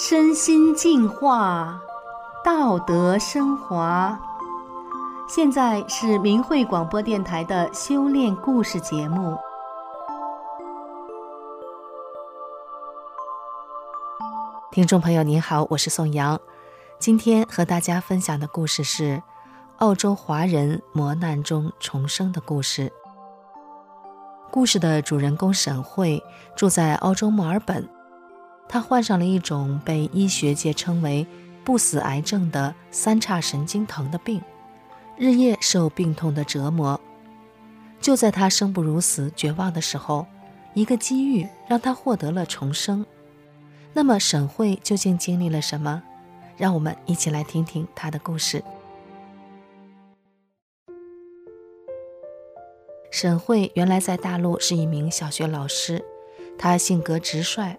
身心净化，道德升华。现在是明慧广播电台的修炼故事节目。听众朋友您好，我是宋阳，今天和大家分享的故事是澳洲华人磨难中重生的故事。故事的主人公沈慧住在澳洲墨尔本。他患上了一种被医学界称为“不死癌症”的三叉神经疼的病，日夜受病痛的折磨。就在他生不如死、绝望的时候，一个机遇让他获得了重生。那么，沈慧究竟经历了什么？让我们一起来听听他的故事。沈慧原来在大陆是一名小学老师，她性格直率。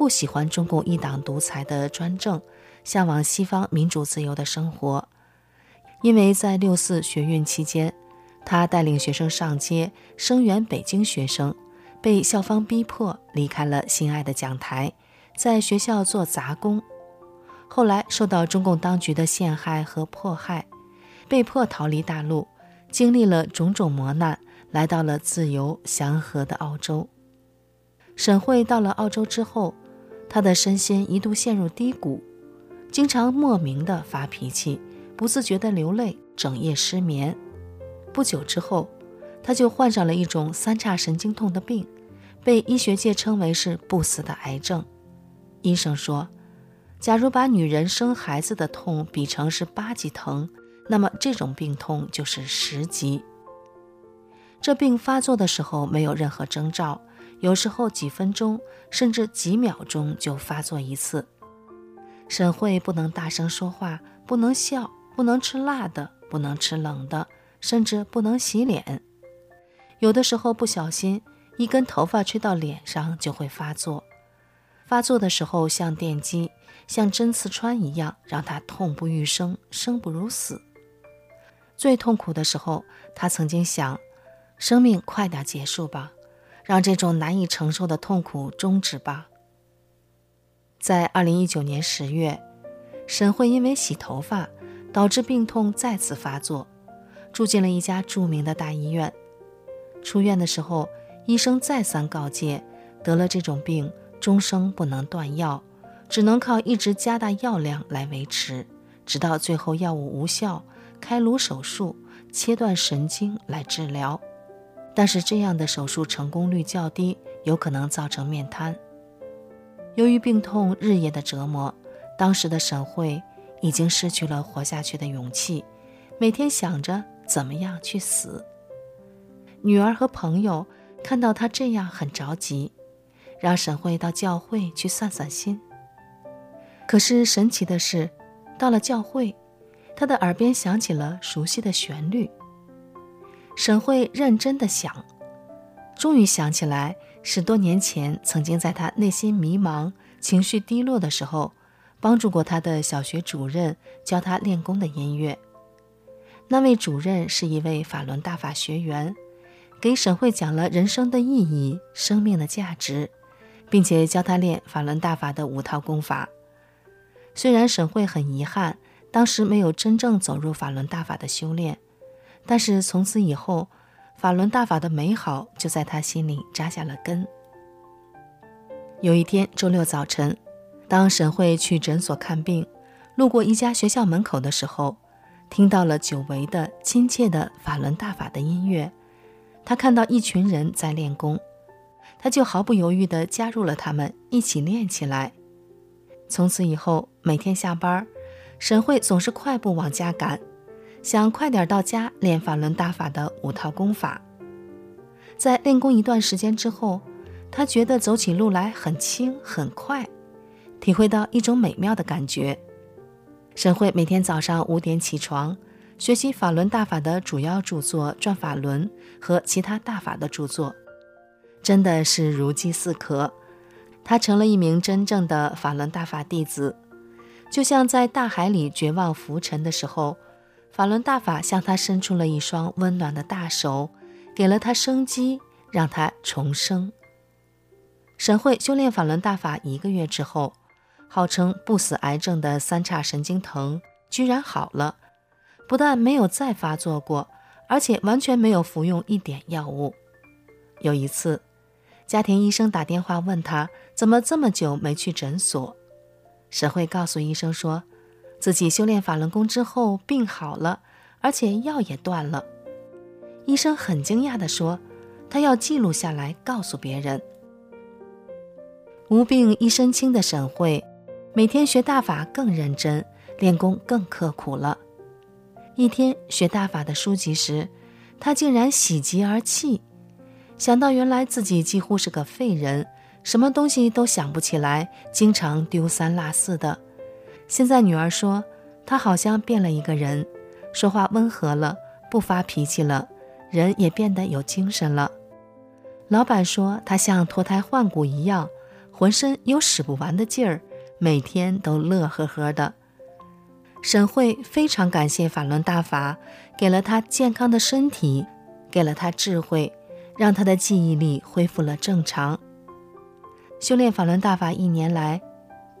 不喜欢中共一党独裁的专政，向往西方民主自由的生活。因为在六四学运期间，他带领学生上街声援北京学生，被校方逼迫离开了心爱的讲台，在学校做杂工。后来受到中共当局的陷害和迫害，被迫逃离大陆，经历了种种磨难，来到了自由祥和的澳洲。沈慧到了澳洲之后。他的身心一度陷入低谷，经常莫名的发脾气，不自觉的流泪，整夜失眠。不久之后，他就患上了一种三叉神经痛的病，被医学界称为是不死的癌症。医生说，假如把女人生孩子的痛比成是八级疼，那么这种病痛就是十级。这病发作的时候没有任何征兆。有时候几分钟甚至几秒钟就发作一次。沈慧不能大声说话，不能笑，不能吃辣的，不能吃冷的，甚至不能洗脸。有的时候不小心一根头发吹到脸上就会发作。发作的时候像电击，像针刺穿一样，让她痛不欲生，生不如死。最痛苦的时候，她曾经想：生命快点结束吧。让这种难以承受的痛苦终止吧。在二零一九年十月，沈慧因为洗头发导致病痛再次发作，住进了一家著名的大医院。出院的时候，医生再三告诫，得了这种病，终生不能断药，只能靠一直加大药量来维持，直到最后药物无效，开颅手术，切断神经来治疗。但是这样的手术成功率较低，有可能造成面瘫。由于病痛日夜的折磨，当时的沈慧已经失去了活下去的勇气，每天想着怎么样去死。女儿和朋友看到她这样很着急，让沈慧到教会去散散心。可是神奇的是，到了教会，她的耳边响起了熟悉的旋律。沈慧认真的想，终于想起来，十多年前曾经在她内心迷茫、情绪低落的时候，帮助过她的小学主任教她练功的音乐。那位主任是一位法轮大法学员，给沈慧讲了人生的意义、生命的价值，并且教她练法轮大法的五套功法。虽然沈慧很遗憾，当时没有真正走入法轮大法的修炼。但是从此以后，法轮大法的美好就在他心里扎下了根。有一天周六早晨，当沈慧去诊所看病，路过一家学校门口的时候，听到了久违的亲切的法轮大法的音乐。他看到一群人在练功，他就毫不犹豫地加入了他们，一起练起来。从此以后，每天下班，沈慧总是快步往家赶。想快点到家练法轮大法的五套功法。在练功一段时间之后，他觉得走起路来很轻很快，体会到一种美妙的感觉。沈慧每天早上五点起床，学习法轮大法的主要著作《转法轮》和其他大法的著作，真的是如饥似渴。他成了一名真正的法轮大法弟子，就像在大海里绝望浮沉的时候。法轮大法向他伸出了一双温暖的大手，给了他生机，让他重生。沈慧修炼法轮大法一个月之后，号称不死癌症的三叉神经疼居然好了，不但没有再发作过，而且完全没有服用一点药物。有一次，家庭医生打电话问他怎么这么久没去诊所，沈慧告诉医生说，自己修炼法轮功之后病好了，而且药也断了。医生很惊讶地说，他要记录下来告诉别人。无病一身轻的沈慧，每天学大法更认真，练功更刻苦了。一天学大法的书籍时，他竟然喜极而泣。想到原来自己几乎是个废人，什么东西都想不起来，经常丢三落四的。现在女儿说她好像变了一个人，说话温和了，不发脾气了，人也变得有精神了。老板说她像脱胎换骨一样，浑身有使不完的劲儿，每天都乐呵呵的。沈慧非常感谢法轮大法，给了她健康的身体，给了她智慧。让她的记忆力恢复了正常。修炼法轮大法一年来，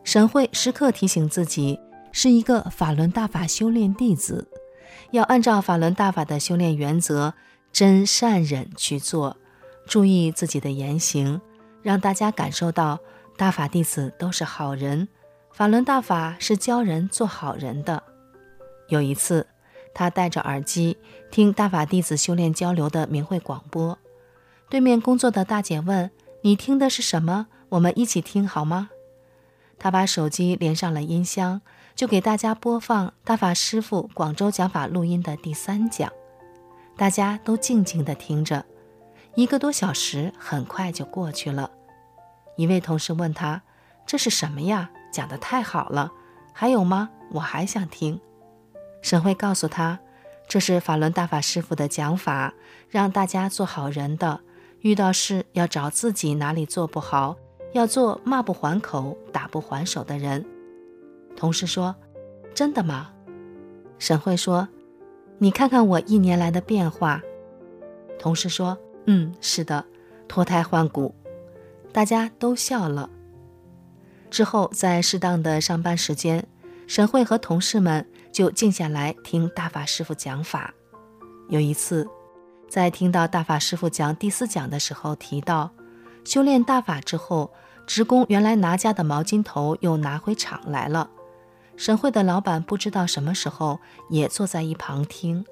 沈慧时刻提醒自己是一个法轮大法修炼弟子，要按照法轮大法的修炼原则，真善忍去做，注意自己的言行，让大家感受到大法弟子都是好人，法轮大法是教人做好人的。有一次，他戴着耳机听大法弟子修炼交流的明慧广播。对面工作的大姐问：“你听的是什么？我们一起听好吗？”他把手机连上了音箱，就给大家播放大法师父广州讲法录音的第三讲。大家都静静地听着，一个多小时很快就过去了。一位同事问他：“这是什么呀？讲得太好了，还有吗？我还想听。”沈慧告诉他：“这是法轮大法师父的讲法，让大家做好人的。”遇到事要找自己哪里做不好，要做骂不还口、打不还手的人。同事说：“真的吗？”沈慧说：“你看看我一年来的变化。”同事说：“嗯，是的，脱胎换骨。”大家都笑了。之后，在适当的上班时间，沈慧和同事们就静下来听大法师父讲法。有一次。在听到大法师父讲第四讲的时候，提到修炼大法之后，职工原来拿家的毛巾头又拿回厂来了。沈慧的老板不知道什么时候也坐在一旁听。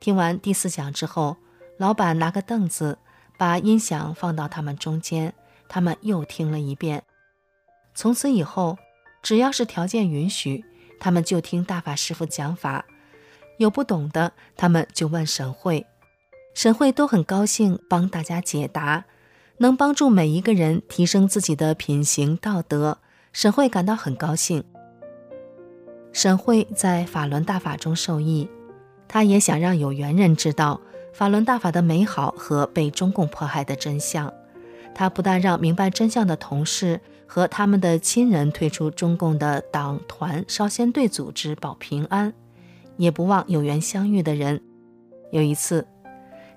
听完第四讲之后，老板拿个凳子，把音响放到他们中间，他们又听了一遍。从此以后，只要是条件允许，他们就听大法师傅讲法。有不懂的，他们就问沈慧。沈慧都很高兴帮大家解答，能帮助每一个人提升自己的品行道德，沈慧感到很高兴。沈慧在法轮大法中受益，她也想让有缘人知道法轮大法的美好和被中共迫害的真相。她不但让明白真相的同事和他们的亲人退出中共的党团少先队组织保平安，也不忘有缘相遇的人。有一次。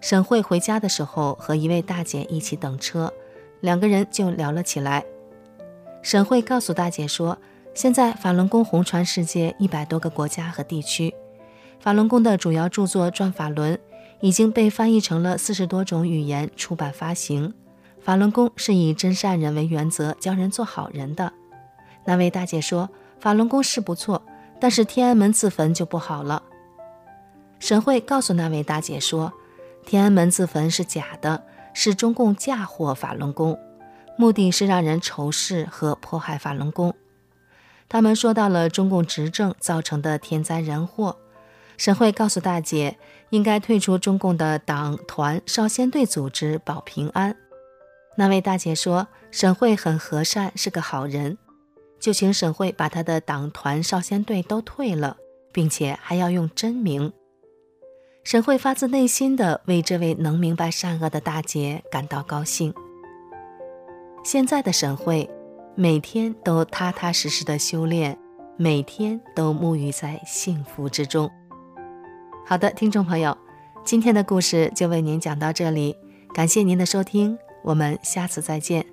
沈慧回家的时候，和一位大姐一起等车，两个人就聊了起来。沈慧告诉大姐说：“现在法轮功红传世界一百多个国家和地区，法轮功的主要著作《转法轮》已经被翻译成了四十多种语言出版发行。法轮功是以真善人为原则，教人做好人的。”那位大姐说：“法轮功是不错，但是天安门自焚就不好了。”沈慧告诉那位大姐说。天安门自焚是假的，是中共嫁祸法轮功，目的是让人仇视和迫害法轮功。他们说到了中共执政造成的天灾人祸。沈慧告诉大姐，应该退出中共的党团少先队组织保平安。那位大姐说，沈慧很和善，是个好人，就请沈慧把她的党团少先队都退了，并且还要用真名。沈慧发自内心的为这位能明白善恶的大姐感到高兴。现在的沈慧每天都踏踏实实的修炼，每天都沐浴在幸福之中。好的，听众朋友，今天的故事就为您讲到这里，感谢您的收听，我们下次再见。